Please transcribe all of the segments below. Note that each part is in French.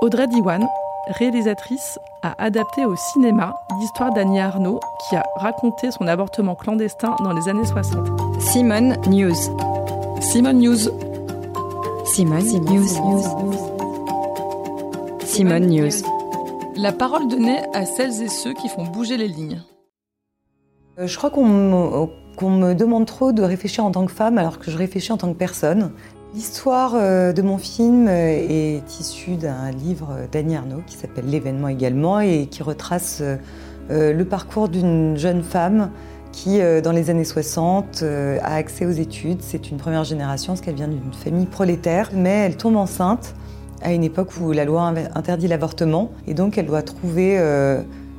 Audrey Diwan, réalisatrice, a adapté au cinéma l'histoire d'Annie Arnaud qui a raconté son avortement clandestin dans les années 60. Simone News. Simone News. Simone, News. Simone News. La parole donnée à celles et ceux qui font bouger les lignes. Euh, je crois qu'on me, qu'on me demande trop de réfléchir en tant que femme alors que je réfléchis en tant que personne. L'histoire euh, de mon film euh, est issue d'un livre d'Annie Arnaud qui s'appelle L'événement également et qui retrace le parcours d'une jeune femme qui, dans les années 60, a accès aux études. C'est une première génération parce qu'elle vient d'une famille prolétaire, mais elle tombe enceinte à une époque où la loi interdit l'avortement et donc elle doit trouver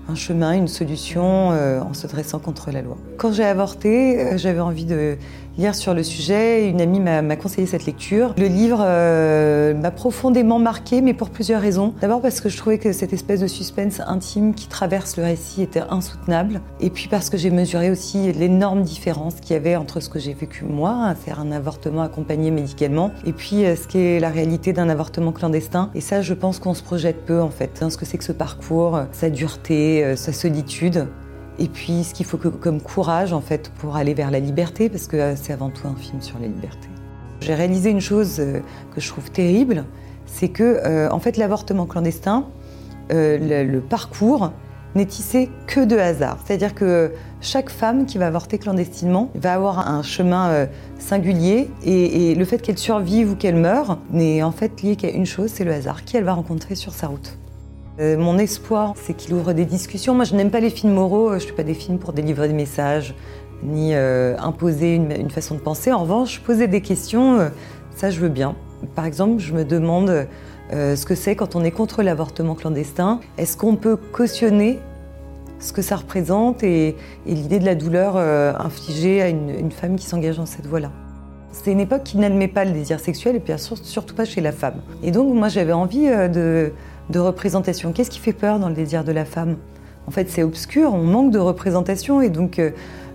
un chemin, une solution euh, en se dressant contre la loi. Quand j'ai avorté, euh, j'avais envie de lire sur le sujet. Une amie m'a conseillé cette lecture. Le livre euh, m'a profondément marqué, mais pour plusieurs raisons. D'abord parce que je trouvais que cette espèce de suspense intime qui traverse le récit était insoutenable. Et puis parce que j'ai mesuré aussi l'énorme différence qu'il y avait entre ce que j'ai vécu moi, faire un avortement accompagné médicalement, et puis ce qu'est la réalité d'un avortement clandestin. Et ça, je pense qu'on se projette peu en fait dans ce que c'est que ce parcours, sa dureté, euh, sa solitude, et puis ce qu'il faut comme courage en fait pour aller vers la liberté, parce que euh, c'est avant tout un film sur la liberté. J'ai réalisé une chose euh, que je trouve terrible, c'est que en fait l'avortement clandestin, le, parcours n'est tissé que de hasard. C'est-à-dire que chaque femme qui va avorter clandestinement va avoir un chemin singulier et, et le fait qu'elle survive ou qu'elle meure n'est en fait lié qu'à une chose, c'est le hasard, qui elle va rencontrer sur sa route. Euh, mon espoir, c'est qu'il ouvre des discussions. Moi, je n'aime pas les films moraux, je ne fais pas des films pour délivrer des messages, ni euh, imposer une, façon de penser. En revanche, poser des questions, euh, ça, je veux bien. Par exemple, je me demande ce que c'est quand on est contre l'avortement clandestin. Est-ce qu'on peut cautionner ce que ça représente et, l'idée de la douleur infligée à une, une femme qui s'engage dans cette voie-là? C'est une époque qui n'admet pas le désir sexuel et bien surtout pas chez la femme. Et donc moi j'avais envie de, de représentation. Qu'est-ce qui fait peur dans le désir de la femme? En fait, c'est obscur, on manque de représentation et donc euh,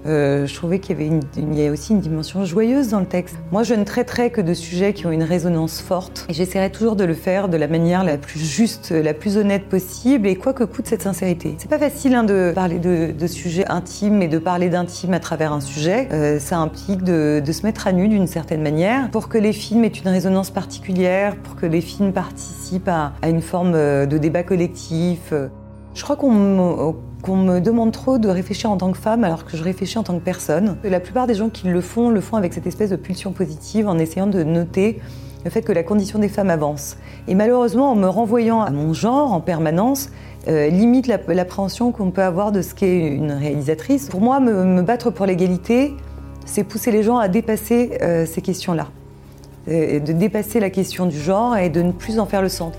euh, je trouvais qu'il y avait aussi une dimension joyeuse dans le texte. Moi, je ne traiterai que de sujets qui ont une résonance forte et j'essaierai toujours de le faire de la manière la plus juste, la plus honnête possible et quoi que coûte cette sincérité. C'est pas facile hein, de parler de, sujets intimes et de parler d'intime à travers un sujet. Euh, ça implique de, se mettre à nu d'une certaine manière pour que les films aient une résonance particulière, pour que les films participent à, une forme de débat collectif. Je crois qu'on me demande trop de réfléchir en tant que femme alors que je réfléchis en tant que personne. La plupart des gens qui le font le font avec cette espèce de pulsion positive en essayant de noter le fait que la condition des femmes avance. Et malheureusement, en me renvoyant à mon genre en permanence, euh, limite l'appréhension qu'on peut avoir de ce qu'est une réalisatrice. Pour moi, me, battre pour l'égalité, c'est pousser les gens à dépasser euh, ces questions-là, euh, de dépasser la question du genre et de ne plus en faire le centre.